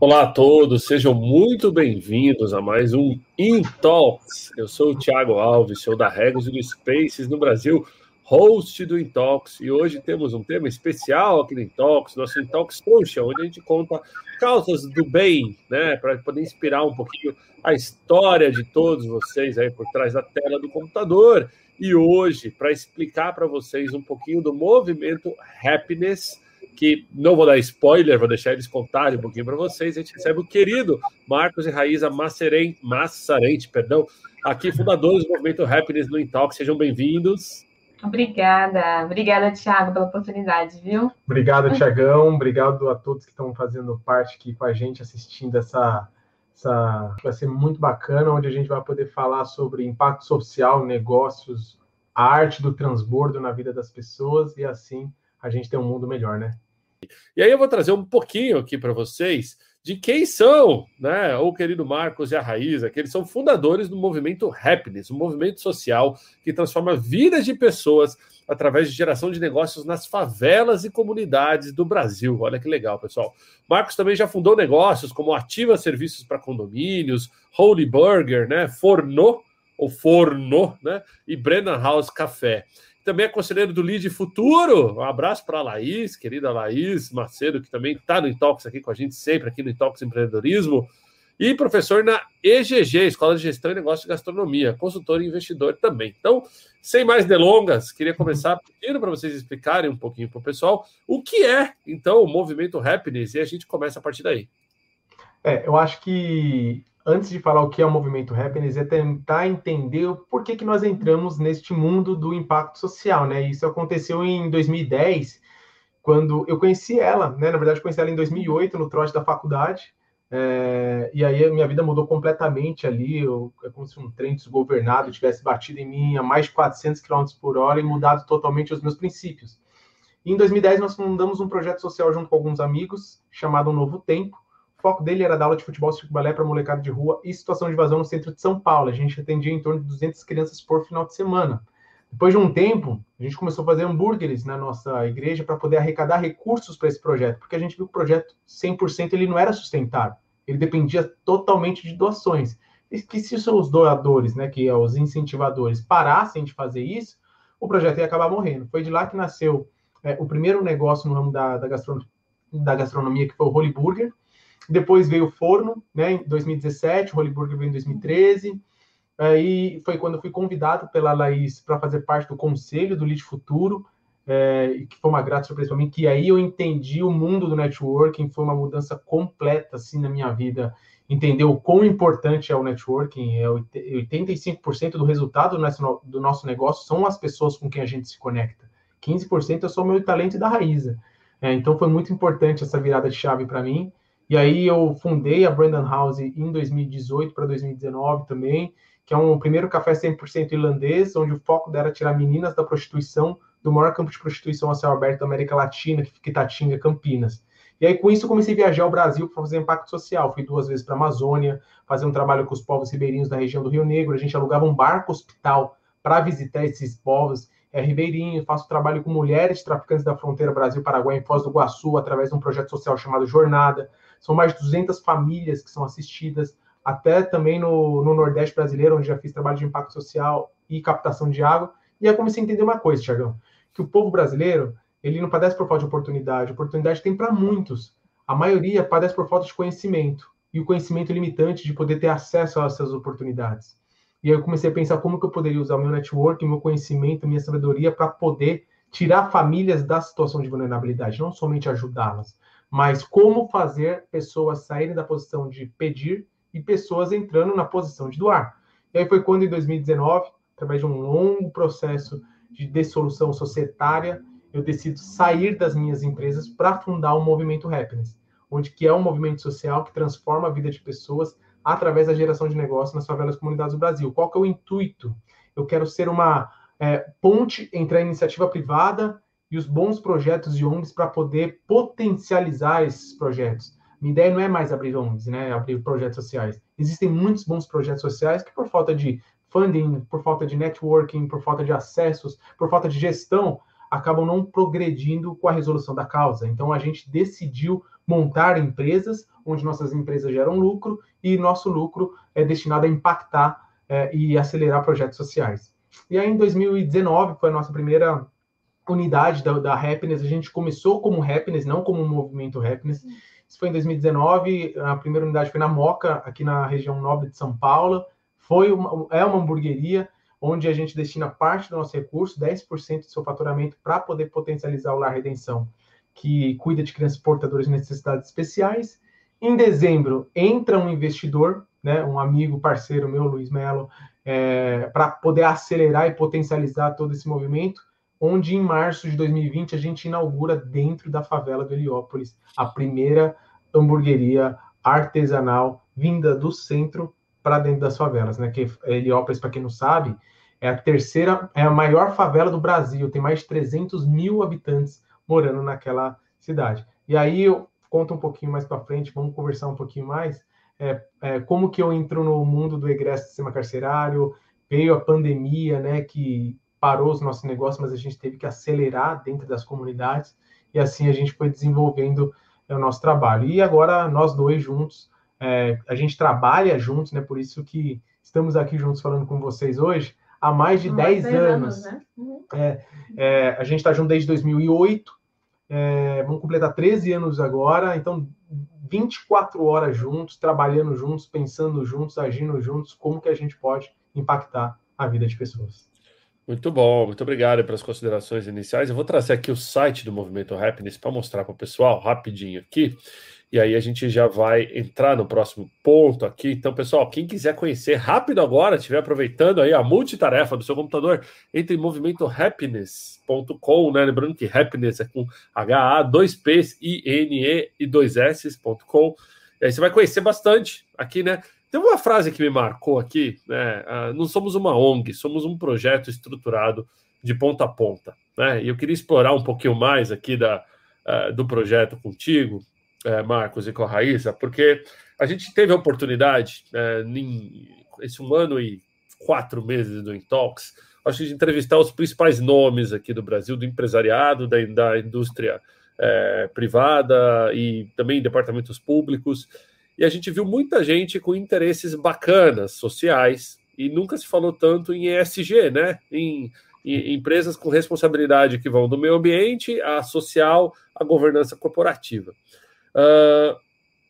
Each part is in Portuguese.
Olá a todos, sejam muito bem-vindos a mais um Intalks. Eu sou o Thiago Alves, sou da Regos e do Spaces no Brasil, host do Intalks, e hoje temos um tema especial aqui no Intalks, nosso Intalks Social, onde a gente conta causas do bem, né, para poder inspirar um pouquinho a história de todos vocês aí por trás da tela do computador. E hoje, para explicar para vocês um pouquinho do movimento Happiness, que não vou dar spoiler, vou deixar eles contarem um pouquinho para vocês. A gente recebe o querido Marcos e Raíza Massarente, Massarente perdão, aqui, fundadores do Movimento Happiness no Intalk. Sejam bem-vindos. Obrigada, obrigada, Thiago, pela oportunidade, viu? Obrigado, Tiagão, obrigado a todos que estão fazendo parte aqui com a gente, assistindo essa, essa. Vai ser muito bacana, onde a gente vai poder falar sobre impacto social, negócios, a arte do transbordo na vida das pessoas e assim a gente ter um mundo melhor, né? E aí eu vou trazer um pouquinho aqui para vocês de quem são, né, o querido Marcos e a Raíza, que eles são fundadores do movimento Happiness, um movimento social que transforma vidas de pessoas através de geração de negócios nas favelas e comunidades do Brasil. Olha que legal, pessoal. Marcos também já fundou negócios como Ativa Serviços para Condomínios, Holy Burger, né, Forno, ou Forno, né, e Brennan House Café também é conselheiro do Lead Futuro. Um abraço para a Laís, querida Laís Macedo, que também está no Intox aqui com a gente sempre, aqui no Intox Empreendedorismo. E professor na EGG, Escola de Gestão e Negócio de Gastronomia, consultor e investidor também. Então, sem mais delongas, queria começar pedindo para vocês explicarem um pouquinho para o pessoal o que é, então, o movimento Happiness, e a gente começa a partir daí. É, eu acho que antes de falar o que é o movimento Happiness, é tentar entender o porquê que nós entramos neste mundo do impacto social, né? Isso aconteceu em 2010, quando eu conheci ela, né? Na verdade, conheci ela em 2008, no trote da faculdade, é, e aí a minha vida mudou completamente ali, eu, é como se um trem desgovernado tivesse batido em mim a mais de 400 km por hora e mudado totalmente os meus princípios. E em 2010, nós fundamos um projeto social junto com alguns amigos, chamado Novo Tempo, foco dele era dar aula de futebol, circo balé para molecada de rua e situação de invasão no centro de São Paulo. A gente atendia em torno de 200 crianças por final de semana. Depois de um tempo, a gente começou a fazer hambúrgueres na nossa igreja para poder arrecadar recursos para esse projeto, porque a gente viu que o projeto 100% ele não era sustentável. Ele dependia totalmente de doações. E que se os doadores, né, que é os incentivadores, parassem de fazer isso, o projeto ia acabar morrendo. Foi de lá que nasceu é, o primeiro negócio no ramo da, da, gastronomia, da gastronomia, que foi o Holy Burger, depois veio o Forno, né, em 2017, o Holy Burger veio em 2013. Aí foi quando eu fui convidado pela Laís para fazer parte do conselho do Lead Futuro, é, que foi uma grata surpresa para mim, que aí eu entendi o mundo do networking, foi uma mudança completa assim na minha vida, entender o quão importante é o networking, é 85% do resultado do nosso, negócio são as pessoas com quem a gente se conecta, 15% é só o meu talento e da raiz. É, então foi muito importante essa virada de chave para mim, e aí eu fundei a Brandon House em 2018 para 2019 também, que é um primeiro café 100% irlandês, onde o foco era tirar meninas da prostituição do maior campo de prostituição a céu aberto da América Latina, que fica Itatinga, Campinas. E aí, com isso, eu comecei a viajar ao Brasil para fazer impacto social. Fui duas vezes para a Amazônia, fazer um trabalho com os povos ribeirinhos da região do Rio Negro. A gente alugava um barco hospital para visitar esses povos é, ribeirinhos. Faço trabalho com mulheres traficantes da fronteira Brasil-Paraguai em Foz do Iguaçu, através de um projeto social chamado Jornada. São mais de 200 famílias que são assistidas, até também no, no Nordeste brasileiro, onde já fiz trabalho de impacto social e captação de água. E aí comecei a entender uma coisa, Tiagão, que o povo brasileiro, ele não padece por falta de oportunidade. Oportunidade tem para muitos. A maioria padece por falta de conhecimento. E o conhecimento limitante de poder ter acesso a essas oportunidades. E aí eu comecei a pensar como que eu poderia usar meu network, meu conhecimento, minha sabedoria para poder tirar famílias da situação de vulnerabilidade, não somente ajudá-las, mas como fazer pessoas saírem da posição de pedir e pessoas entrando na posição de doar. E aí foi quando, em 2019, através de um longo processo de dissolução societária, eu decido sair das minhas empresas para fundar o Movimento Happiness, onde que é um movimento social que transforma a vida de pessoas através da geração de negócios nas favelas comunidades do Brasil. Qual que é o intuito? Eu quero ser uma é, ponte entre a iniciativa privada e os bons projetos de ONGs para poder potencializar esses projetos. Minha ideia não é mais abrir ONGs, né, abrir projetos sociais. Existem muitos bons projetos sociais que, por falta de funding, por falta de networking, por falta de acessos, por falta de gestão, acabam não progredindo com a resolução da causa. Então, a gente decidiu montar empresas, onde nossas empresas geram lucro e nosso lucro é destinado a impactar é, e acelerar projetos sociais. E aí, em 2019, foi a nossa primeira unidade da, da Happiness. A gente começou como Happiness, não como um movimento Happiness. Isso foi em 2019. A primeira unidade foi na Moca, aqui na região nobre de São Paulo. Foi uma, é uma hamburgueria onde a gente destina parte do nosso recurso, 10% do seu faturamento, para poder potencializar o Lar Redenção, que cuida de crianças portadoras de necessidades especiais. Em dezembro, entra um investidor, né, um amigo, parceiro meu, Luiz Melo, é, para poder acelerar e potencializar todo esse movimento, onde em março de 2020 a gente inaugura dentro da favela do Heliópolis a primeira hamburgueria artesanal vinda do centro para dentro das favelas, né? Que Heliópolis, para quem não sabe, é a terceira, é a maior favela do Brasil, tem mais de 300 mil habitantes morando naquela cidade. E aí eu conto um pouquinho mais para frente, vamos conversar um pouquinho mais, é, é, como que eu entro no mundo do egresso do sistema carcerário, veio a pandemia, né, que parou os nossos negócios, mas a gente teve que acelerar dentro das comunidades, e assim a gente foi desenvolvendo é, o nosso trabalho. E agora nós dois juntos, é, a gente trabalha juntos, né, por isso que estamos aqui juntos falando com vocês hoje, há mais de 10 anos. anos né? uhum. é, é, a gente está junto desde 2008, é, vamos completar 13 anos agora, então 24 horas juntos, trabalhando juntos, pensando juntos, agindo juntos, como que a gente pode impactar a vida de pessoas. Muito bom, muito obrigado pelas considerações iniciais. Eu vou trazer aqui o site do Movimento Happiness para mostrar para o pessoal rapidinho aqui. E aí a gente já vai entrar no próximo ponto aqui. Então, pessoal, quem quiser conhecer rápido agora, estiver aproveitando aí a multitarefa do seu computador, entre em movimentohappiness.com, né? Lembrando que happiness é com H-A, 2 P's, I-N-E e 2 S.com. E aí você vai conhecer bastante aqui, né? Tem uma frase que me marcou aqui, né? Uh, não somos uma ONG, somos um projeto estruturado de ponta a ponta, né? E eu queria explorar um pouquinho mais aqui da, uh, do projeto contigo, é, Marcos e com a Raíssa, porque a gente teve a oportunidade, é, em esse um ano e quatro meses do Intox, acho de entrevistar os principais nomes aqui do Brasil, do empresariado, da, da indústria é, privada e também departamentos públicos. E a gente viu muita gente com interesses bacanas, sociais, e nunca se falou tanto em ESG, né? Em, em empresas com responsabilidade que vão do meio ambiente, a social, a governança corporativa. Uh,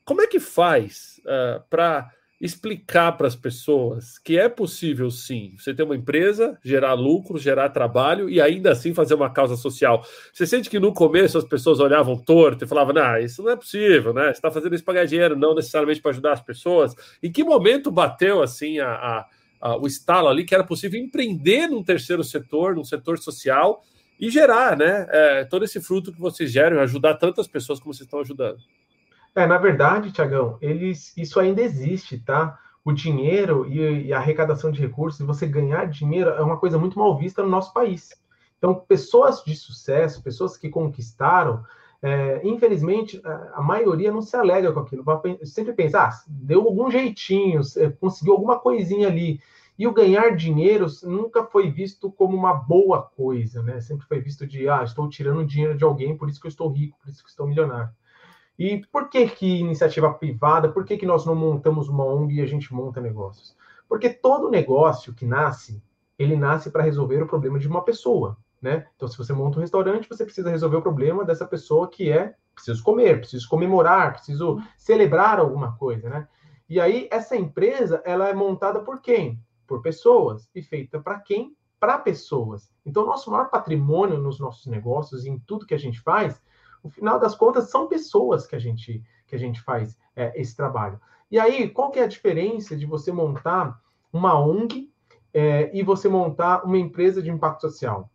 como é que faz uh, para explicar para as pessoas que é possível sim você ter uma empresa, gerar lucro, gerar trabalho e ainda assim fazer uma causa social? Você sente que no começo as pessoas olhavam torto e falavam, não, isso não é possível, né? Você está fazendo isso para ganhar dinheiro, não necessariamente para ajudar as pessoas. Em que momento bateu assim a, a, a, o estalo ali que era possível empreender num terceiro setor, num setor social? e gerar, né? É, todo esse fruto que vocês geram, ajudar tantas pessoas como vocês estão ajudando. É, na verdade, Tiagão, eles, isso ainda existe, tá? O dinheiro e, e, a arrecadação de recursos, você ganhar dinheiro, é uma coisa muito mal vista no nosso país. Então, pessoas de sucesso, pessoas que conquistaram, é, infelizmente, a maioria não se alegra com aquilo. Sempre pensa, ah, deu algum jeitinho, conseguiu alguma coisinha ali. E o ganhar dinheiro nunca foi visto como uma boa coisa, né? Sempre foi visto de, ah, estou tirando dinheiro de alguém, por isso que eu estou rico, por isso que estou milionário. E por que que iniciativa privada, por que que nós não montamos uma ONG e a gente monta negócios? Porque todo negócio que nasce, ele nasce para resolver o problema de uma pessoa, né? Então, se você monta um restaurante, você precisa resolver o problema dessa pessoa que é preciso comer, preciso comemorar, preciso celebrar alguma coisa, né? E aí essa empresa, ela é montada por quem? por pessoas e feita para quem? Para pessoas. Então, nosso maior patrimônio nos nossos negócios, em tudo que a gente faz, no final das contas, são pessoas que a gente, que a gente faz é, esse trabalho. E aí, qual que é a diferença de você montar uma ONG é, e você montar uma empresa de impacto social?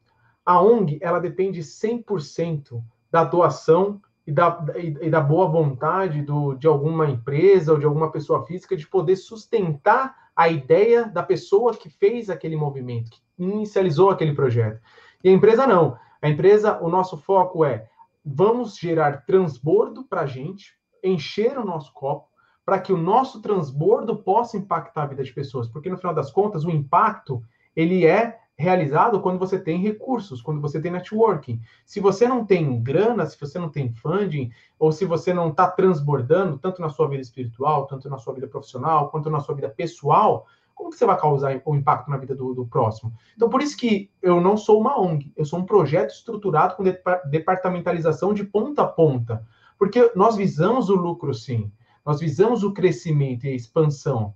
A ONG, ela depende 100% da doação e da, e da boa vontade do, de alguma empresa ou de alguma pessoa física de poder sustentar a ideia da pessoa que fez aquele movimento, que inicializou aquele projeto. E a empresa não. A empresa, o nosso foco é vamos gerar transbordo para a gente, encher o nosso copo, para que o nosso transbordo possa impactar a vida de pessoas. Porque no final das contas, o impacto ele é, realizado quando você tem recursos, quando você tem networking. Se você não tem grana, se você não tem funding, ou se você não está transbordando, tanto na sua vida espiritual, tanto na sua vida profissional, quanto na sua vida pessoal, como que você vai causar o impacto na vida do, do, próximo? Então, por isso que eu não sou uma ONG, eu sou um projeto estruturado com departamentalização de ponta a ponta. Porque nós visamos o lucro, sim, nós visamos o crescimento e a expansão,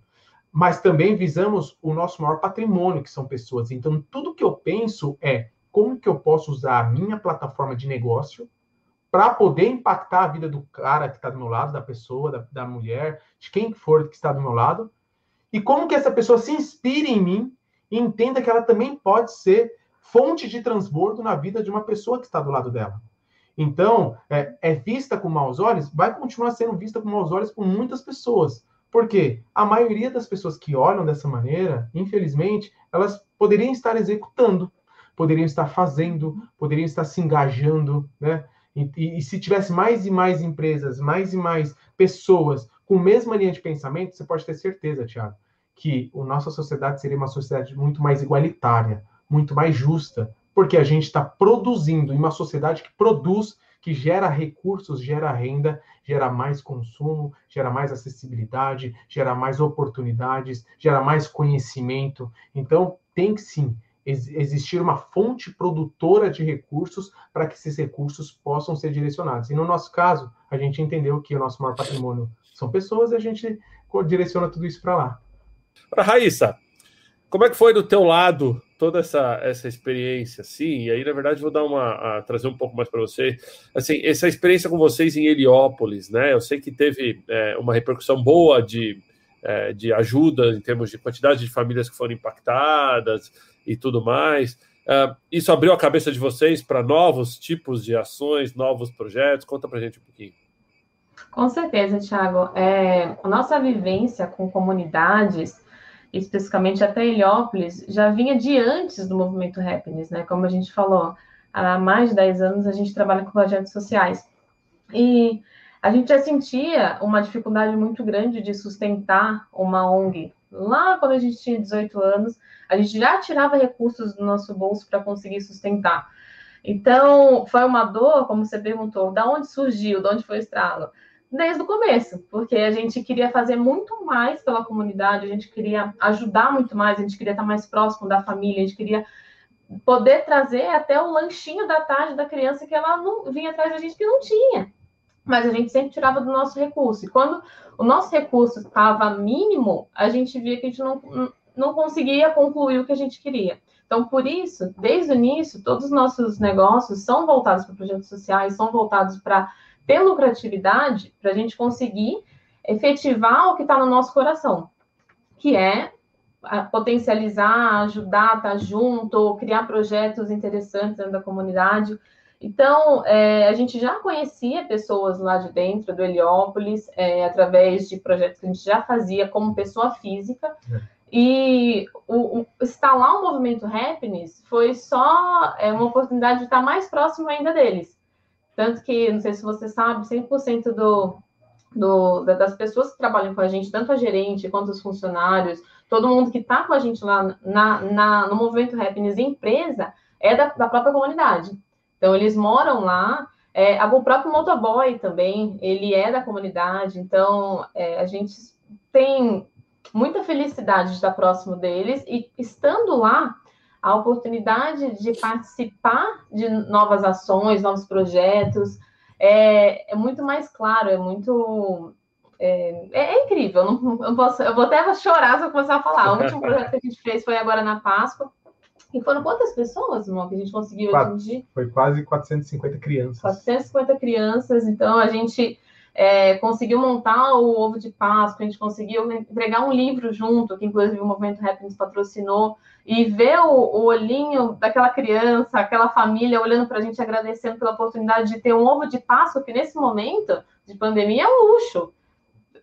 mas também visamos o nosso maior patrimônio, que são pessoas. Então, tudo que eu penso é como que eu posso usar a minha plataforma de negócio para poder impactar a vida do cara que está do meu lado, da pessoa, da, da mulher, de quem for que está do meu lado, e como que essa pessoa se inspire em mim e entenda que ela também pode ser fonte de transbordo na vida de uma pessoa que está do lado dela. Então, é, é vista com maus olhos, vai continuar sendo vista com maus olhos por muitas pessoas. Porque a maioria das pessoas que olham dessa maneira, infelizmente, elas poderiam estar executando, poderiam estar fazendo, poderiam estar se engajando, né? E, e, e, se tivesse mais e mais empresas, mais e mais pessoas com a mesma linha de pensamento, você pode ter certeza, Tiago, que a nossa sociedade seria uma sociedade muito mais igualitária, muito mais justa, porque a gente está produzindo em uma sociedade que produz que gera recursos, gera renda, gera mais consumo, gera mais acessibilidade, gera mais oportunidades, gera mais conhecimento. Então, tem que sim existir uma fonte produtora de recursos para que esses recursos possam ser direcionados. E no nosso caso, a gente entendeu que o nosso maior patrimônio são pessoas e a gente direciona tudo isso para lá. Para Raíssa, como é que foi do teu lado toda essa, essa experiência, assim, e aí, na verdade, vou dar uma, a, trazer um pouco mais para você, assim, essa experiência com vocês em Heliópolis, né, eu sei que teve é, uma repercussão boa de, é, de ajuda em termos de quantidade de famílias que foram impactadas e tudo mais, uh, isso abriu a cabeça de vocês para novos tipos de ações, novos projetos, conta para gente um pouquinho. Com certeza, Thiago. É, a nossa vivência com comunidades especificamente até Heliópolis, já vinha de antes do movimento Happiness, né? Como a gente falou, há mais de 10 anos a gente trabalha com projetos sociais. E a gente já sentia uma dificuldade muito grande de sustentar uma ONG. Lá quando a gente tinha 18 anos, a gente já tirava recursos do nosso bolso para conseguir sustentar. Então, foi uma dor, como você perguntou, da onde surgiu, de onde foi o estralo? Desde o começo, porque a gente queria fazer muito mais pela comunidade, a gente queria ajudar muito mais, a gente queria estar mais próximo da família, a gente queria poder trazer até o lanchinho da tarde da criança que ela não vinha atrás da gente que não tinha. Mas a gente sempre tirava do nosso recurso. E quando o nosso recurso estava mínimo, a gente via que a gente não, não conseguia concluir o que a gente queria. Então, por isso, desde o início, todos os nossos negócios são voltados para projetos sociais, são voltados para ter lucratividade para a gente conseguir efetivar o que está no nosso coração, que é potencializar, ajudar, estar tá junto, criar projetos interessantes dentro da comunidade. Então, é, a gente já conhecia pessoas lá de dentro do Heliópolis, é, através de projetos que a gente já fazia como pessoa física. É. E o, o, instalar o movimento Happiness foi só é, uma oportunidade de estar mais próximo ainda deles. Tanto que, não sei se você sabe, 100% do, do, das pessoas que trabalham com a gente, tanto a gerente quanto os funcionários, todo mundo que está com a gente lá na, na, no Movimento Happiness empresa, é da, da própria comunidade. Então, eles moram lá. É, o próprio motoboy também, ele é da comunidade. Então, é, a gente tem muita felicidade de estar próximo deles. E estando lá, a oportunidade de participar de novas ações, novos projetos, é, é muito mais claro, é muito. É, é, é incrível, eu, não, eu, posso, eu vou até chorar se eu começar a falar. O último projeto que a gente fez foi agora na Páscoa. E foram quantas pessoas, irmão, que a gente conseguiu atingir? Foi quase 450 crianças. 450 crianças, então a gente é, conseguiu montar o ovo de Páscoa, a gente conseguiu entregar um livro junto, que inclusive o Movimento Rap nos patrocinou, e ver o, o olhinho daquela criança, aquela família olhando para a gente, agradecendo pela oportunidade de ter um ovo de Páscoa, que nesse momento de pandemia é um luxo.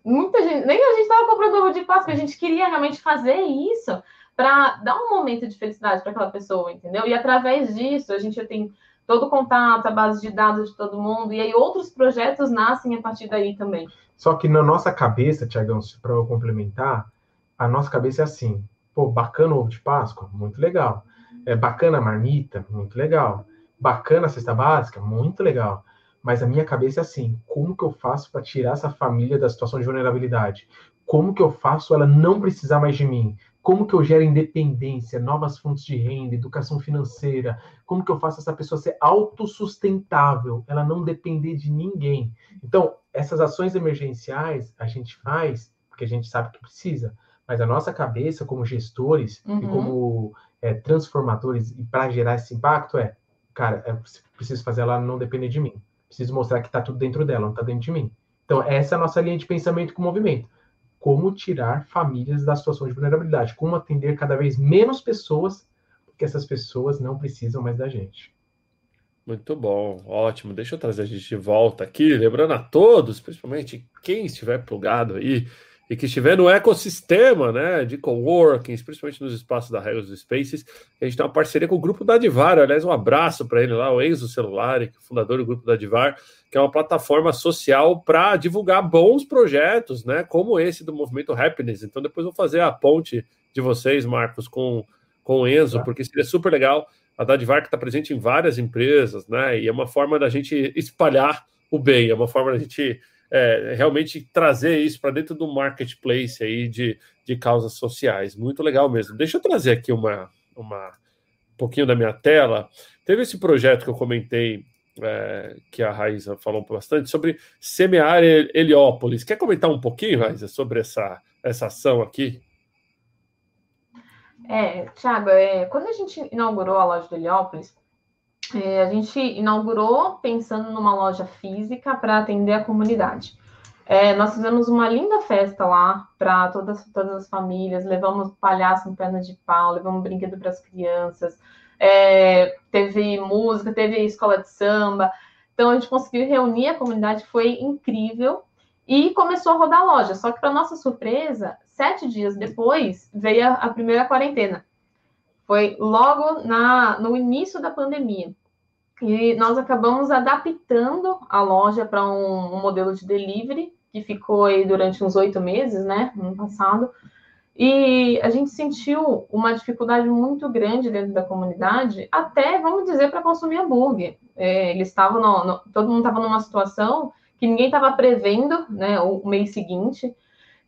Muita gente, nem a gente estava comprando ovo de Páscoa, a gente queria realmente fazer isso para dar um momento de felicidade para aquela pessoa, entendeu? E através disso, a gente tem todo o contato, a base de dados de todo mundo, e aí outros projetos nascem a partir daí também. Só que na nossa cabeça, Tiagão, para eu complementar, a nossa cabeça é assim, pô, bacana o ovo de Páscoa, muito legal. É bacana a marmita, muito legal. Bacana a cesta básica, muito legal. Mas a minha cabeça é assim: como que eu faço para tirar essa família da situação de vulnerabilidade? Como que eu faço ela não precisar mais de mim? Como que eu gero independência, novas fontes de renda, educação financeira? Como que eu faço essa pessoa ser autossustentável, ela não depender de ninguém? Então, essas ações emergenciais a gente faz porque a gente sabe que precisa, mas a nossa cabeça como gestores uhum. e como é, transformadores e para gerar esse impacto é, cara, é preciso fazer ela não depender de mim. Preciso mostrar que está tudo dentro dela, não está dentro de mim. Então, essa é a nossa linha de pensamento com o movimento como tirar famílias da situação de vulnerabilidade, como atender cada vez menos pessoas, porque essas pessoas não precisam mais da gente. Muito bom, ótimo. Deixa eu trazer a gente de volta aqui, lembrando a todos, principalmente quem estiver plugado aí e que estiver no ecossistema né, de coworking, principalmente nos espaços da Regos Spaces, a gente tem uma parceria com o grupo da Divar. Aliás, um abraço para ele lá, o Enzo Celular, é fundador do grupo da Divar que é uma plataforma social para divulgar bons projetos, né? Como esse do movimento Happiness. Então, depois vou fazer a ponte de vocês, Marcos, com, com o Enzo, tá. porque seria super legal. A Dadivar está presente em várias empresas, né? E é uma forma da gente espalhar o bem, é uma forma da gente é, realmente trazer isso para dentro do marketplace aí de, de causas sociais. Muito legal mesmo. Deixa eu trazer aqui uma, uma um pouquinho da minha tela. Teve esse projeto que eu comentei é, que a Raíssa falou bastante, sobre semear Heliópolis. Quer comentar um pouquinho, Raíssa, sobre essa, essa ação aqui? É, Tiago, é, quando a gente inaugurou a loja do Heliópolis, é, a gente inaugurou pensando numa loja física para atender a comunidade. É, nós fizemos uma linda festa lá para todas, todas as famílias, levamos palhaço em perna de pau, levamos brinquedo para as crianças, é, teve música, teve escola de samba. Então a gente conseguiu reunir a comunidade, foi incrível. E começou a rodar a loja. Só que, para nossa surpresa, sete dias depois veio a, a primeira quarentena. Foi logo na, no início da pandemia. E nós acabamos adaptando a loja para um, um, modelo de delivery, que ficou aí durante uns oito meses, né, no ano passado. E a gente sentiu uma dificuldade muito grande dentro da comunidade, até, vamos dizer, para consumir hambúrguer. É, eles estavam, no, no, todo mundo estava numa situação que ninguém estava prevendo, né, o mês seguinte.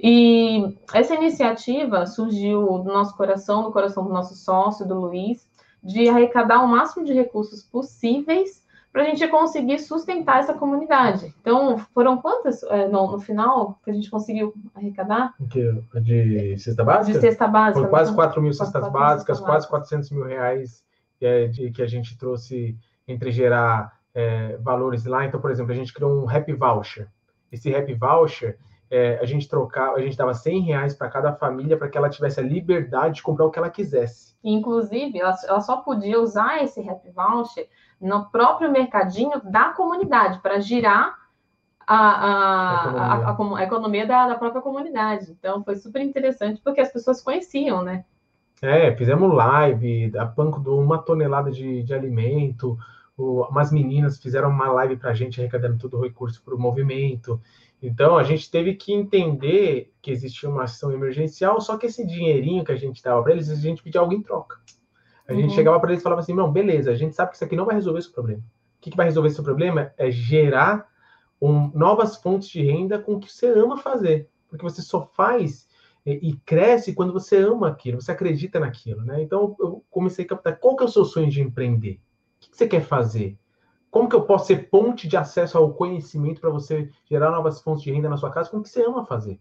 E essa iniciativa surgiu do nosso coração, do coração do nosso sócio, do Luiz, de arrecadar o máximo de recursos possíveis para a gente conseguir sustentar essa comunidade. Então, foram quantas é, no, no, final que a gente conseguiu arrecadar? De cesta básica? De cesta básica. Foram quase 4 mil cestas básicas, quase 400 mil reais é, de, que a gente trouxe entre gerar é, valores lá. Então, por exemplo, a gente criou um Happy Voucher. Esse Happy Voucher, é, a gente trocava, a gente dava 100 reais para cada família para que ela tivesse a liberdade de comprar o que ela quisesse. Inclusive, ela, ela só podia usar esse Happy Voucher no próprio mercadinho da comunidade, para girar a, a, a, a, a economia da, da, própria comunidade. Então, foi super interessante, porque as pessoas conheciam, né? É, fizemos live, a banco de uma tonelada de, de alimento, o, umas meninas fizeram uma live para a gente, arrecadando todo o recurso para o movimento. Então, a gente teve que entender que existia uma ação emergencial, só que esse dinheirinho que a gente dava para eles, a gente pedia algo em troca. A gente uhum. chegava para eles e falava assim: não, beleza, a gente sabe que isso aqui não vai resolver esse problema. O que, que vai resolver esse problema é gerar um, novas fontes de renda com o que você ama fazer. Porque você só faz e, e cresce quando você ama aquilo, você acredita naquilo, né? Então eu comecei a captar qual que é o seu sonho de empreender? O que, que você quer fazer? Como que eu posso ser ponte de acesso ao conhecimento para você gerar novas fontes de renda na sua casa com o que você ama fazer?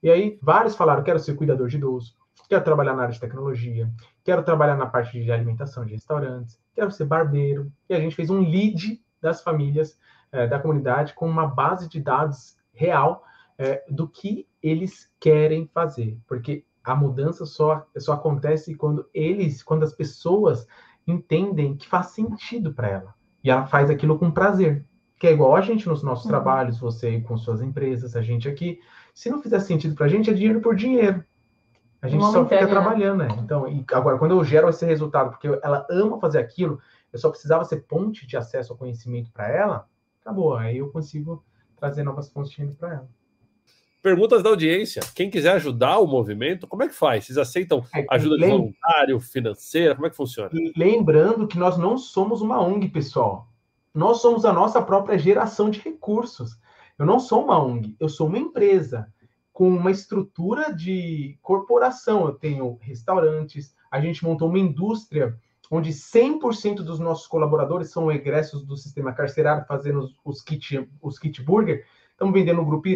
E aí vários falaram: quero ser cuidador de idoso, quero trabalhar na área de tecnologia, quero trabalhar na parte de alimentação de restaurantes, quero ser barbeiro. E a gente fez um lead das famílias é, da comunidade com uma base de dados real é, do que eles querem fazer, porque a mudança só, só acontece quando eles, quando as pessoas entendem que faz sentido para ela e ela faz aquilo com prazer, que é igual a gente nos nossos uhum. trabalhos, você com suas empresas, a gente aqui. Se não fizer sentido para a gente, é dinheiro por dinheiro. A gente só fica né? trabalhando, né? Então, e agora, quando eu gero esse resultado, porque ela ama fazer aquilo, eu só precisava ser ponte de acesso ao conhecimento para ela, acabou. Aí eu consigo trazer novas fontes de renda para ela. Perguntas da audiência. Quem quiser ajudar o movimento, como é que faz? Vocês aceitam é, ajuda de voluntário, financeira? Como é que funciona? Lembrando que nós não somos uma ONG, pessoal. Nós somos a nossa própria geração de recursos. Eu não sou uma ONG, eu sou uma empresa com uma estrutura de corporação. Eu tenho restaurantes, a gente montou uma indústria onde 100% dos nossos colaboradores são egressos do sistema carcerário, fazendo os, os, kit, os kit burger. Estamos vendendo no grupo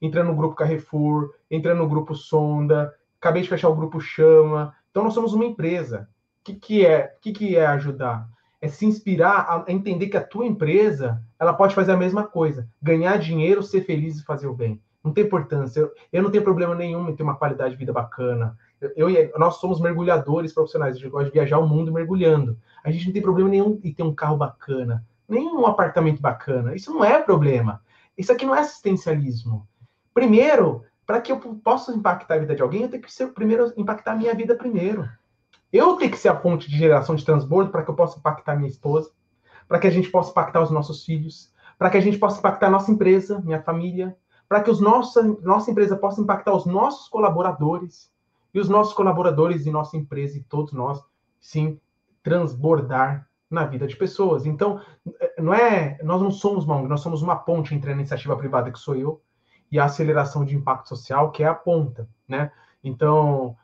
Entrando no grupo Carrefour, entrando no grupo Sonda, acabei de fechar o grupo Chama. Então, nós somos uma empresa. O que, que é? O que, que é ajudar? É se inspirar a entender que a tua empresa ela pode fazer a mesma coisa, ganhar dinheiro, ser feliz e fazer o bem. Não tem importância. Eu, eu não tenho problema nenhum em ter uma qualidade de vida bacana. Eu, eu, nós somos mergulhadores profissionais. A gente gosta de viajar o mundo mergulhando. A gente não tem problema nenhum em ter um carro bacana, nem um apartamento bacana. Isso não é problema. Isso aqui não é assistencialismo. Primeiro, para que eu possa impactar a vida de alguém, eu tenho que ser primeiro impactar a minha vida primeiro. Eu tenho que ser a ponte de geração de transbordo para que eu possa impactar minha esposa, para que a gente possa impactar os nossos filhos, para que a gente possa impactar a nossa empresa, minha família, para que os nossa, nossa empresa possa impactar os nossos colaboradores e os nossos colaboradores e nossa empresa e todos nós, sim, transbordar na vida de pessoas. Então, não é, nós não somos uma ONG, nós somos uma ponte entre a iniciativa privada que sou eu e a aceleração de impacto social, que é a ponta, né? Então,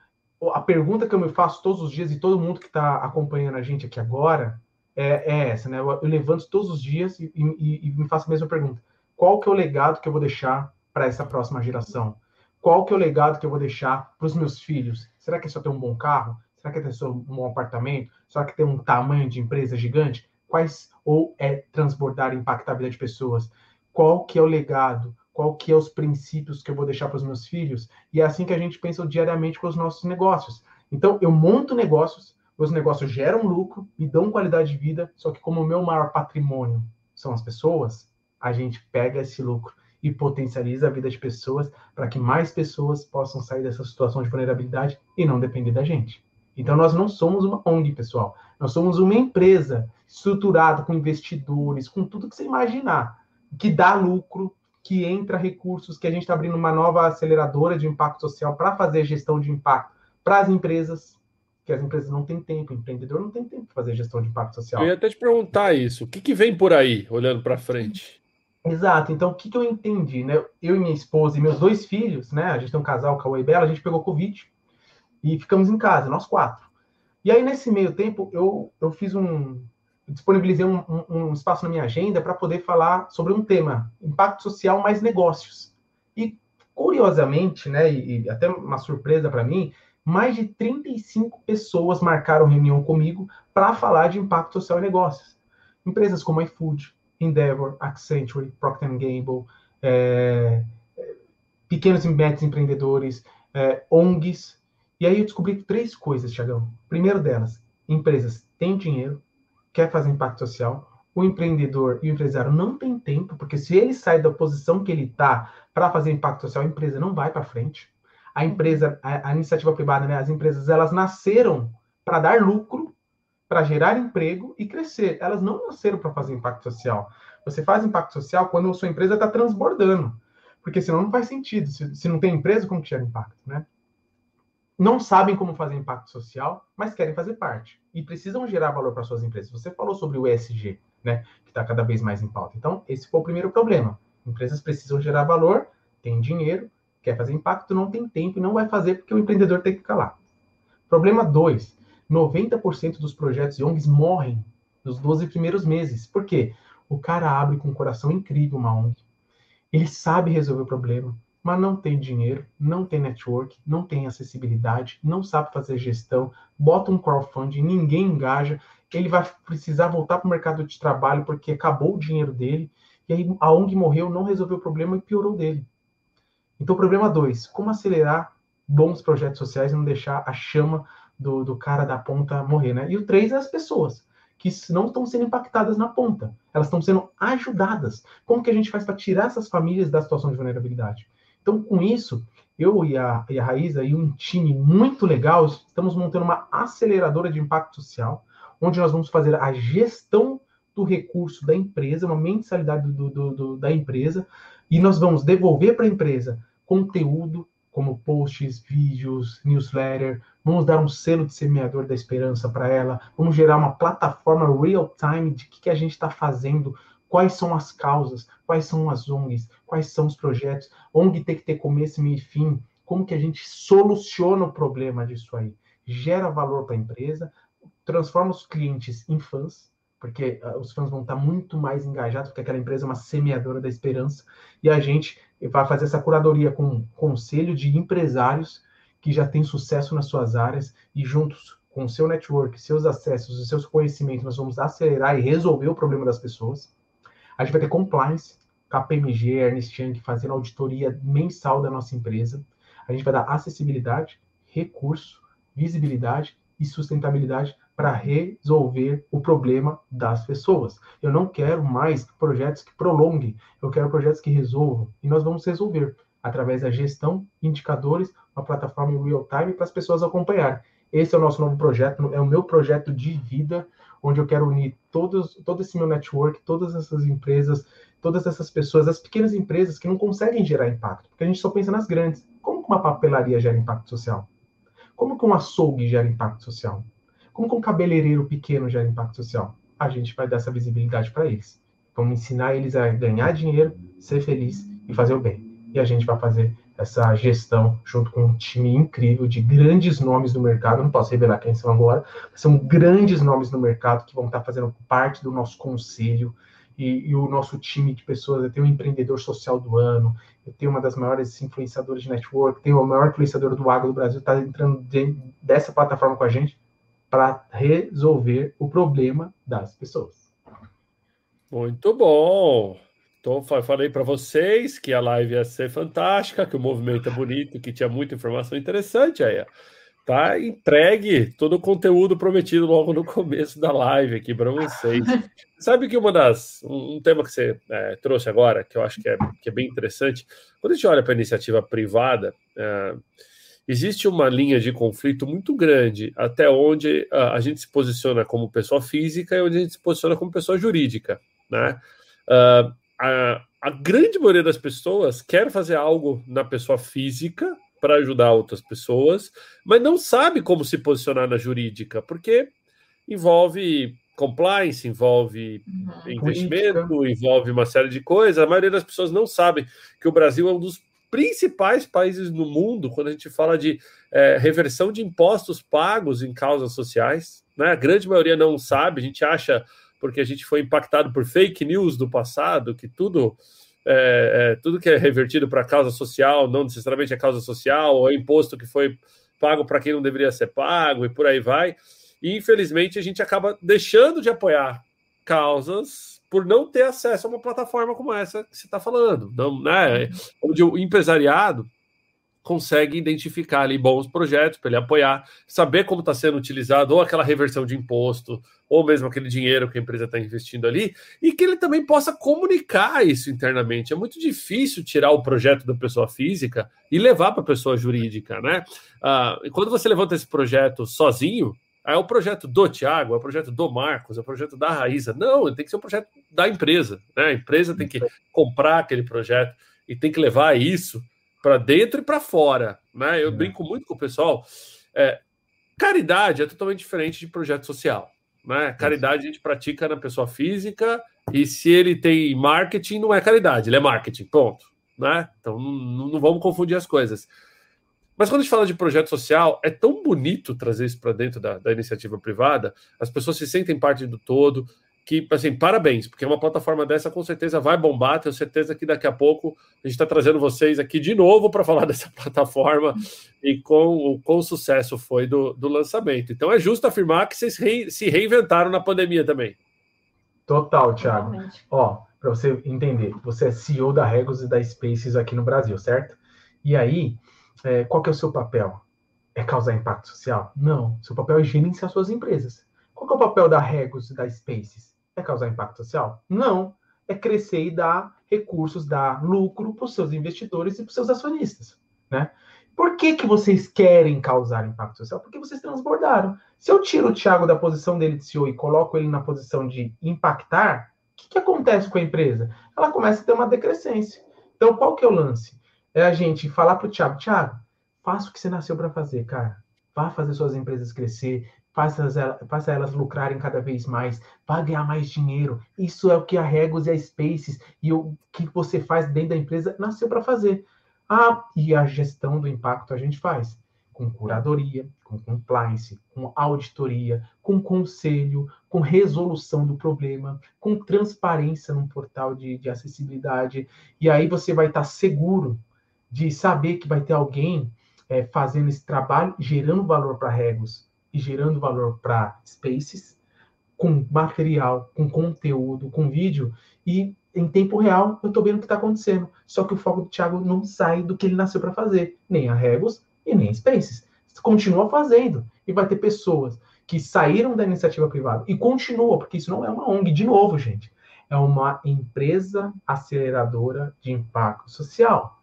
a pergunta que eu me faço todos os dias e todo mundo que está acompanhando a gente aqui agora é, é, essa, né? Eu, eu levanto todos os dias e, e, e, me faço a mesma pergunta: qual que é o legado que eu vou deixar para essa próxima geração? Qual que é o legado que eu vou deixar para os meus filhos? Será que é só ter um bom carro? Será que é ter só um bom apartamento? Será que é ter um tamanho de empresa gigante? Quais ou é transbordar e impactar a vida de pessoas? Qual que é o legado? Qual que é os princípios que eu vou deixar para os meus filhos, e é assim que a gente pensa diariamente com os nossos negócios. Então, eu monto negócios, os negócios geram lucro, me dão qualidade de vida, só que como o meu maior patrimônio são as pessoas, a gente pega esse lucro e potencializa a vida de pessoas para que mais pessoas possam sair dessa situação de vulnerabilidade e não depender da gente. Então, nós não somos uma ONG, pessoal. Nós somos uma empresa estruturada com investidores, com tudo que você imaginar, que dá lucro, que entra recursos, que a gente está abrindo uma nova aceleradora de impacto social para fazer gestão de impacto para as empresas, que as empresas não têm tempo, o empreendedor não tem tempo para fazer gestão de impacto social. Eu ia até te perguntar isso, o que, que vem por aí, olhando para frente? Exato, então o que, que eu entendi, né? Eu e minha esposa e meus dois filhos, né? A gente tem um casal, Cauê e Bela, a gente pegou Covid e ficamos em casa, nós quatro. E aí, nesse meio tempo, eu, eu fiz um, disponibilizei um, um, um espaço na minha agenda para poder falar sobre um tema, impacto social mais negócios. E, curiosamente, né, e, e até uma surpresa para mim, mais de 35 pessoas marcaram reunião comigo para falar de impacto social e negócios. Empresas como iFood, Endeavor, Accenture, Procter Gamble, é, pequenos e médios empreendedores, é, ONGs. E aí eu descobri três coisas, Tiagão. Primeiro delas, empresas têm dinheiro, quer fazer impacto social, o empreendedor e o empresário não tem tempo, porque se ele sai da posição que ele está para fazer impacto social, a empresa não vai para frente. A empresa, a, a, iniciativa privada, né, as empresas, elas nasceram para dar lucro, para gerar emprego e crescer. Elas não nasceram para fazer impacto social. Você faz impacto social quando a sua empresa está transbordando, porque senão não faz sentido. Se, se não tem empresa, como que gera impacto, né? Não sabem como fazer impacto social, mas querem fazer parte e precisam gerar valor para suas empresas. Você falou sobre o ESG, né, que está cada vez mais em pauta. Então, esse foi o primeiro problema. Empresas precisam gerar valor, tem dinheiro, quer fazer impacto, não tem tempo e não vai fazer porque o empreendedor tem que ficar lá. Problema 2. 90% dos projetos de ONGs morrem nos 12 primeiros meses. Por quê? O cara abre com um coração incrível uma ONG. Ele sabe resolver o problema, mas não tem dinheiro, não tem network, não tem acessibilidade, não sabe fazer gestão, bota um crowdfunding, ninguém engaja, ele vai precisar voltar para o mercado de trabalho porque acabou o dinheiro dele, e aí a ONG morreu, não resolveu o problema e piorou dele. Então, problema dois, como acelerar bons projetos sociais e não deixar a chama do, do cara da ponta morrer, né? E o três é as pessoas que não estão sendo impactadas na ponta, elas estão sendo ajudadas. Como que a gente faz para tirar essas famílias da situação de vulnerabilidade? Então, com isso, eu e a, e a Raíza e um time muito legal, estamos montando uma aceleradora de impacto social, onde nós vamos fazer a gestão do recurso da empresa, uma mensalidade do, do, do da empresa, e nós vamos devolver para a empresa conteúdo como posts, vídeos, newsletter, vamos dar um selo de semeador da esperança para ela, vamos gerar uma plataforma real-time de que, que a gente está fazendo, quais são as causas, quais são as ONGs, quais são os projetos, ONG tem que ter começo, meio e fim, como que a gente soluciona o problema disso aí, gera valor para a empresa, transforma os clientes em fãs, porque uh, os fãs vão estar muito mais engajados, porque aquela empresa é uma semeadora da esperança, e a gente vai fazer essa curadoria com um conselho de empresários que já têm sucesso nas suas áreas, e juntos com o seu network, seus acessos, os seus conhecimentos, nós vamos acelerar e resolver o problema das pessoas. A gente vai ter compliance, KPMG, Ernst Young fazendo auditoria mensal da nossa empresa. A gente vai dar acessibilidade, recurso, visibilidade e sustentabilidade para resolver o problema das pessoas. Eu não quero mais projetos que prolonguem, eu quero projetos que resolvam. E nós vamos resolver através da gestão, indicadores, uma plataforma em real time para as pessoas acompanharem. Esse é o nosso novo projeto, é o meu projeto de vida, onde eu quero unir todos, todo esse meu network, todas essas empresas, todas essas pessoas, as pequenas empresas que não conseguem gerar impacto, porque a gente só pensa nas grandes. Como que uma papelaria gera impacto social? Como que um açougue gera impacto social? Como que um cabeleireiro pequeno gera impacto social? A gente vai dar essa visibilidade para eles. Vamos ensinar eles a ganhar dinheiro, ser feliz e fazer o bem. E a gente vai fazer essa gestão junto com um time incrível de grandes nomes do mercado. Não posso revelar quem são agora, mas são grandes nomes no mercado que vão estar fazendo parte do nosso conselho e, e, o nosso time de pessoas. Eu tenho um empreendedor social do ano, eu tenho uma das maiores influenciadoras de network, tenho o maior influenciador do agro do Brasil, está entrando dentro dessa plataforma com a gente para resolver o problema das pessoas. Muito bom. Então, falei para vocês que a live ia ser fantástica, que o movimento é bonito, que tinha muita informação interessante aí. Tá entregue todo o conteúdo prometido logo no começo da live aqui para vocês. Sabe que uma das um, tema que você é, trouxe agora, que eu acho que é, que é bem interessante, quando a gente olha para a iniciativa privada, é, existe uma linha de conflito muito grande até onde a, a, gente se posiciona como pessoa física e onde a gente se posiciona como pessoa jurídica, né? Uh, a, a grande maioria das pessoas quer fazer algo na pessoa física para ajudar outras pessoas, mas não sabe como se posicionar na jurídica, porque envolve compliance, envolve uhum. investimento, Política. envolve uma série de coisas. A maioria das pessoas não sabe que o Brasil é um dos principais países no mundo quando a gente fala de é, reversão de impostos pagos em causas sociais. Né? A grande maioria não sabe, a gente acha, porque a gente foi impactado por fake news do passado, que tudo. É, é, tudo que é revertido para causa social não necessariamente é causa social, ou é imposto que foi pago para quem não deveria ser pago, e por aí vai. E infelizmente a gente acaba deixando de apoiar causas por não ter acesso a uma plataforma como essa que você está falando, não, né? Onde o empresariado consegue identificar ali bons projetos para ele apoiar, saber como está sendo utilizado, ou aquela reversão de imposto, ou mesmo aquele dinheiro que a empresa está investindo ali, e que ele também possa comunicar isso internamente. É muito difícil tirar o projeto da pessoa física e levar para a pessoa jurídica, né? Ah, quando você levanta esse projeto sozinho, é o projeto do Tiago, é o projeto do Marcos, é o projeto da Raíza. Não, tem que ser um projeto da empresa. Né? A empresa tem que comprar aquele projeto e tem que levar isso para dentro e para fora. Né? Eu é. brinco muito com o pessoal. É, caridade é totalmente diferente de projeto social. Né? Caridade a gente pratica na pessoa física e se ele tem marketing, não é caridade, ele é marketing, ponto. Né? Então não, não vamos confundir as coisas. Mas quando a gente fala de projeto social, é tão bonito trazer isso para dentro da, da, iniciativa privada, as pessoas se sentem parte do todo, que, assim, parabéns, porque uma plataforma dessa com certeza vai bombar, tenho certeza que daqui a pouco a gente está trazendo vocês aqui de novo para falar dessa plataforma e com o quão sucesso foi do, do lançamento. Então é justo afirmar que vocês rei, se reinventaram na pandemia também. Total, Thiago. Totalmente. Ó, para você entender, você é CEO da Regos e da Spaces aqui no Brasil, certo? E aí, é, qual que é o seu papel? É causar impacto social? Não. Seu papel é gerenciar suas empresas. Qual que é o papel da Regos e da Spaces? É causar impacto social? Não. É crescer e dar recursos, dar lucro para os seus investidores e para os seus acionistas. Né? Por que, que vocês querem causar impacto social? Porque vocês transbordaram. Se eu tiro o Thiago da posição dele de CEO e coloco ele na posição de impactar, o que, que acontece com a empresa? Ela começa a ter uma decrescência. Então, qual que é o lance? É a gente falar para o Thiago, Thiago, faça o que você nasceu para fazer, cara. Vá fazer suas empresas crescer, faça, faça elas lucrarem cada vez mais, vá ganhar mais dinheiro. Isso é o que a Regos e a Spaces e o que você faz dentro da empresa nasceu para fazer. Ah, e a gestão do impacto a gente faz com curadoria, com compliance, com auditoria, com conselho, com resolução do problema, com transparência no portal de, de acessibilidade. E aí você vai estar seguro de saber que vai ter alguém é, fazendo esse trabalho, gerando valor para Regos e gerando valor para Spaces, com material, com conteúdo, com vídeo, e em tempo real, eu estou vendo o que está acontecendo. Só que o foco do Thiago não sai do que ele nasceu para fazer, nem a Regos e nem a Spaces. Continua fazendo. E vai ter pessoas que saíram da iniciativa privada e continuam, porque isso não é uma ONG, de novo, gente. É uma empresa aceleradora de impacto social.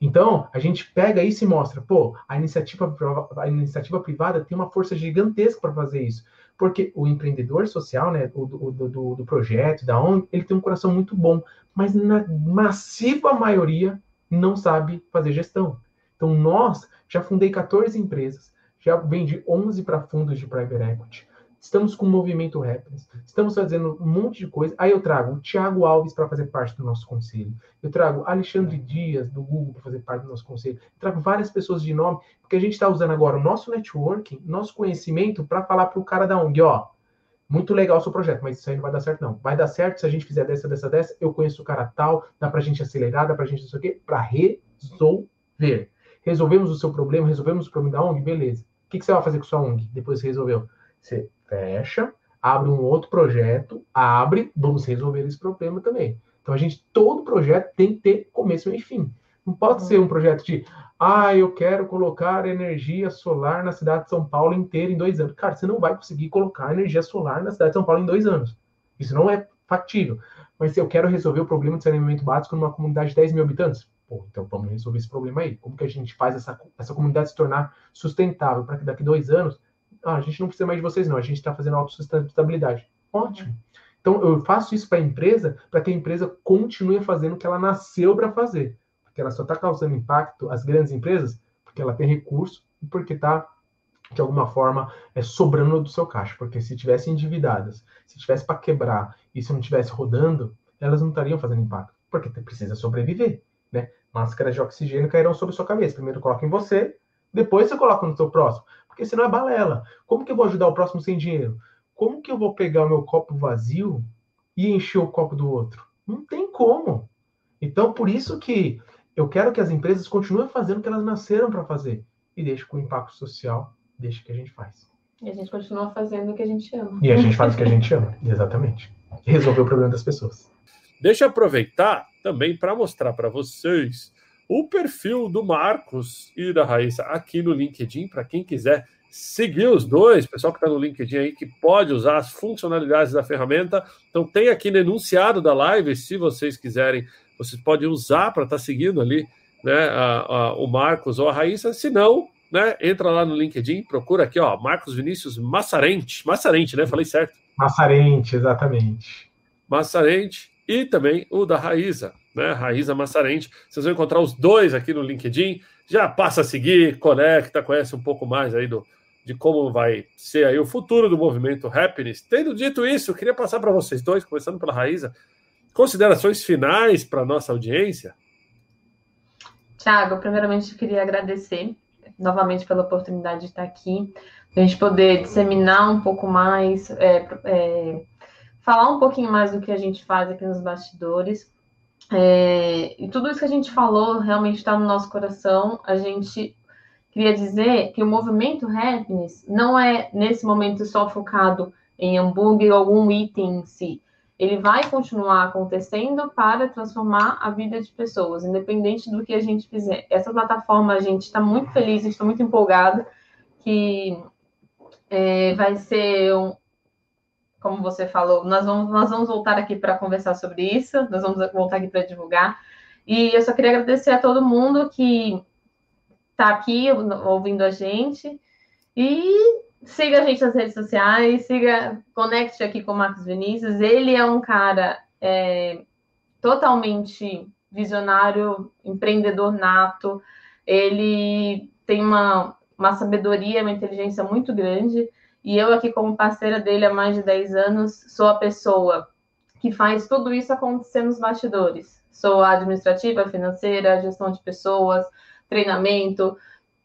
Então, a gente pega isso e mostra, pô, a iniciativa, a iniciativa privada tem uma força gigantesca para fazer isso. Porque o empreendedor social, né, o, do, do, do projeto, da ONG, ele tem um coração muito bom, mas na massiva maioria não sabe fazer gestão. Então, nós já fundei 14 empresas, já vendi 11 para fundos de private equity. Estamos com o movimento Happiness. Estamos fazendo um monte de coisa. Aí eu trago o Thiago Alves para fazer parte do nosso conselho. Eu trago Alexandre Dias, do Google, para fazer parte do nosso conselho. Eu trago várias pessoas de nome, porque a gente está usando agora o nosso networking, nosso conhecimento, para falar para o cara da ONG, ó, muito legal o seu projeto, mas isso aí não vai dar certo, não. Vai dar certo se a gente fizer dessa, dessa, dessa. Eu conheço o cara tal, dá para a gente acelerar, dá para a gente não sei o quê, para resolver. Resolvemos o seu problema, resolvemos o problema da ONG, beleza. O que, que você vai fazer com sua ONG depois que resolveu? Você fecha, abre um outro projeto, abre, vamos resolver esse problema também. Então a gente, todo projeto tem que ter começo e fim. Não pode ser um projeto de, ah, eu quero colocar energia solar na cidade de São Paulo inteira em dois anos. Cara, você não vai conseguir colocar energia solar na cidade de São Paulo em dois anos. Isso não é factível. Mas se eu quero resolver o problema de saneamento básico numa comunidade de 10 mil habitantes, pô, então vamos resolver esse problema aí. Como que a gente faz essa, essa comunidade se tornar sustentável para que daqui dois anos ah, a gente não precisa mais de vocês, não, a gente está fazendo autossustentabilidade. Ótimo. Então, eu faço isso para a empresa, para que a empresa continue fazendo o que ela nasceu para fazer. Porque ela só está causando impacto, as grandes empresas, porque ela tem recurso e porque está, de alguma forma, é, sobrando do seu caixa. Porque se tivessem endividadas, se tivesse para quebrar e se não tivesse rodando, elas não estariam fazendo impacto. Porque precisa sobreviver. Né? Máscaras de oxigênio cairão sobre sua cabeça. Primeiro coloca em você, depois você coloca no seu próximo. Porque senão é balela. Como que eu vou ajudar o próximo sem dinheiro? Como que eu vou pegar o meu copo vazio e encher o copo do outro? Não tem como. Então, por isso que eu quero que as empresas continuem fazendo o que elas nasceram para fazer. E deixe com o impacto social, deixe que a gente faz. E a gente continua fazendo o que a gente ama. E a gente faz o que a gente ama, exatamente. resolver o problema das pessoas. Deixa eu aproveitar também para mostrar para vocês o perfil do Marcos e da Raíssa aqui no LinkedIn, para quem quiser seguir os dois, pessoal que está no LinkedIn aí, que pode usar as funcionalidades da ferramenta. Então, tem aqui no enunciado da live, se vocês quiserem, vocês podem usar para estar tá seguindo ali né, a, a, o Marcos ou a Raíssa. Se não, né, entra lá no LinkedIn, procura aqui, ó, Marcos Vinícius Massarente. Massarente, né? Falei certo. Massarente, exatamente. Massarente e também o da Raíssa né? Raíza Massarente. Vocês vão encontrar os dois aqui no LinkedIn. Já passa a seguir, conecta, conhece um pouco mais aí do, de como vai ser aí o futuro do movimento Happiness. Tendo dito isso, eu queria passar para vocês dois, começando pela Raíza, considerações finais para a nossa audiência. Tiago, primeiramente eu queria agradecer novamente pela oportunidade de estar aqui, a gente poder disseminar um pouco mais, é, é, falar um pouquinho mais do que a gente faz aqui nos bastidores. É, e tudo isso que a gente falou realmente está no nosso coração. A gente queria dizer que o movimento happiness não é, nesse momento, só focado em hambúrguer ou algum item em si. Ele vai continuar acontecendo para transformar a vida de pessoas, independente do que a gente fizer. Essa plataforma, a gente está muito feliz, está muito empolgado que é, vai ser um, como você falou, nós vamos, nós vamos voltar aqui para conversar sobre isso, nós vamos voltar aqui para divulgar. E eu só queria agradecer a todo mundo que tá aqui ouvindo a gente. E siga a gente nas redes sociais, siga, conecte aqui com o Marcos Vinícius. Ele é um cara é, totalmente visionário, empreendedor nato. Ele tem uma, uma sabedoria, uma inteligência muito grande. E eu, aqui, como parceira dele há mais de 10 anos, sou a pessoa que faz tudo isso acontecer nos bastidores. Sou a administrativa, financeira, gestão de pessoas, treinamento.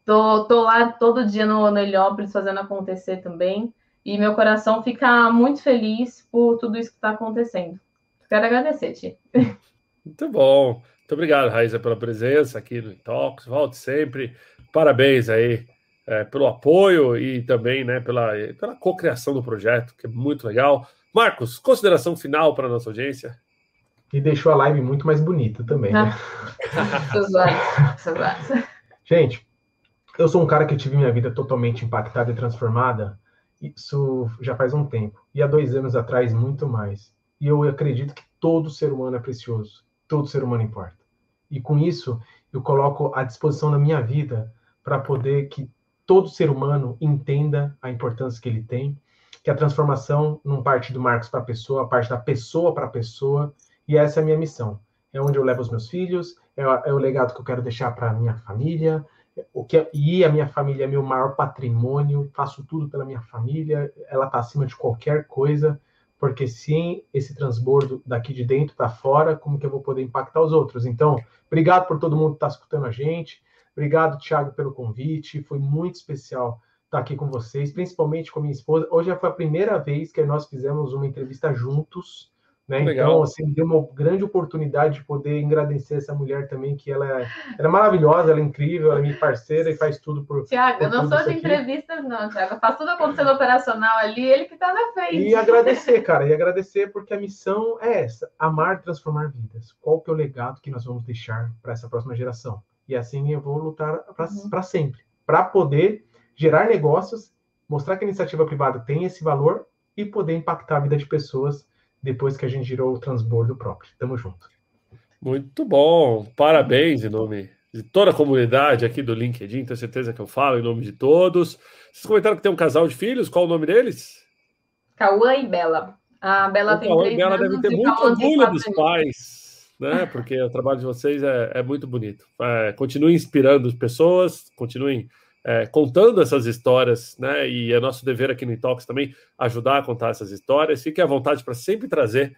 Tô, tô lá todo dia no, no Heliópolis fazendo acontecer também. E meu coração fica muito feliz por tudo isso que está acontecendo. Quero agradecer, Ti. Muito bom. Muito obrigado, Raíssa, pela presença aqui no Talks. Volte sempre. Parabéns aí é, pelo apoio e também né, pela, pela cocriação do projeto, que é muito legal. Marcos, consideração final para a nossa audiência? E deixou a live muito mais bonita também, né? Gente, eu sou um cara que tive minha vida totalmente impactada e transformada, isso já faz um tempo. E há dois anos atrás, muito mais. E eu acredito que todo ser humano é precioso, todo ser humano importa. E com isso, eu coloco à disposição da minha vida para poder que todo ser humano entenda a importância que ele tem, que a transformação não parte do Marcos para a pessoa, parte da pessoa para a pessoa, e essa é a minha missão. É onde eu levo os meus filhos, é, é o legado que eu quero deixar para a minha família, o que é, e a minha família é meu maior patrimônio, faço tudo pela minha família, ela está acima de qualquer coisa, porque sem esse transbordo daqui de dentro para fora, como que eu vou poder impactar os outros? Então, obrigado por todo mundo que está escutando a gente, obrigado, Thiago, pelo convite, foi muito especial estar aqui com vocês, principalmente com a minha esposa. Hoje foi a primeira vez que nós fizemos uma entrevista juntos, né? Então, assim, deu uma grande oportunidade de poder agradecer essa mulher também, que ela é, ela é maravilhosa, ela é incrível, ela é minha parceira e faz tudo por. Tiago, eu não sou de entrevistas, não, Tiago. Eu faço tudo acontecendo operacional ali, ele que está na frente. E agradecer, cara, e agradecer porque a missão é essa: amar, transformar vidas. Qual que é o legado que nós vamos deixar para essa próxima geração? E assim eu vou lutar para uhum. sempre, para poder gerar negócios, mostrar que a iniciativa privada tem esse valor e poder impactar a vida de pessoas depois que a gente girou o transbordo próprio. Tamo junto. Muito bom. Parabéns em nome de toda a comunidade aqui do LinkedIn. Tenho certeza que eu falo em nome de todos. Vocês comentaram que tem um casal de filhos. Qual o nome deles? Cauã e Bela. A Bela o tem Cauã três e Bela devem ter muito orgulho dos pais, né? Porque o trabalho de vocês é, é muito bonito. É, continuem inspirando as pessoas, continuem é, contando essas histórias, né? E é nosso dever aqui no Intox também ajudar a contar essas histórias. Fique à vontade para sempre trazer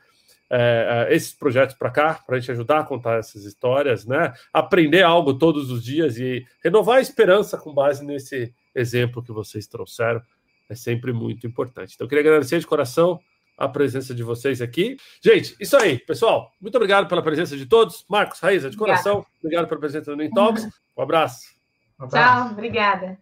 é, é, esses projetos para cá, para a gente ajudar a contar essas histórias, né? Aprender algo todos os dias e renovar a esperança com base nesse exemplo que vocês trouxeram. É sempre muito importante. Então, eu queria agradecer de coração a presença de vocês aqui. Gente, isso aí, pessoal. Muito obrigado pela presença de todos. Marcos, Raíza, de coração, obrigado, obrigado pela presença do Nintox. Um abraço. Tchau, obrigada.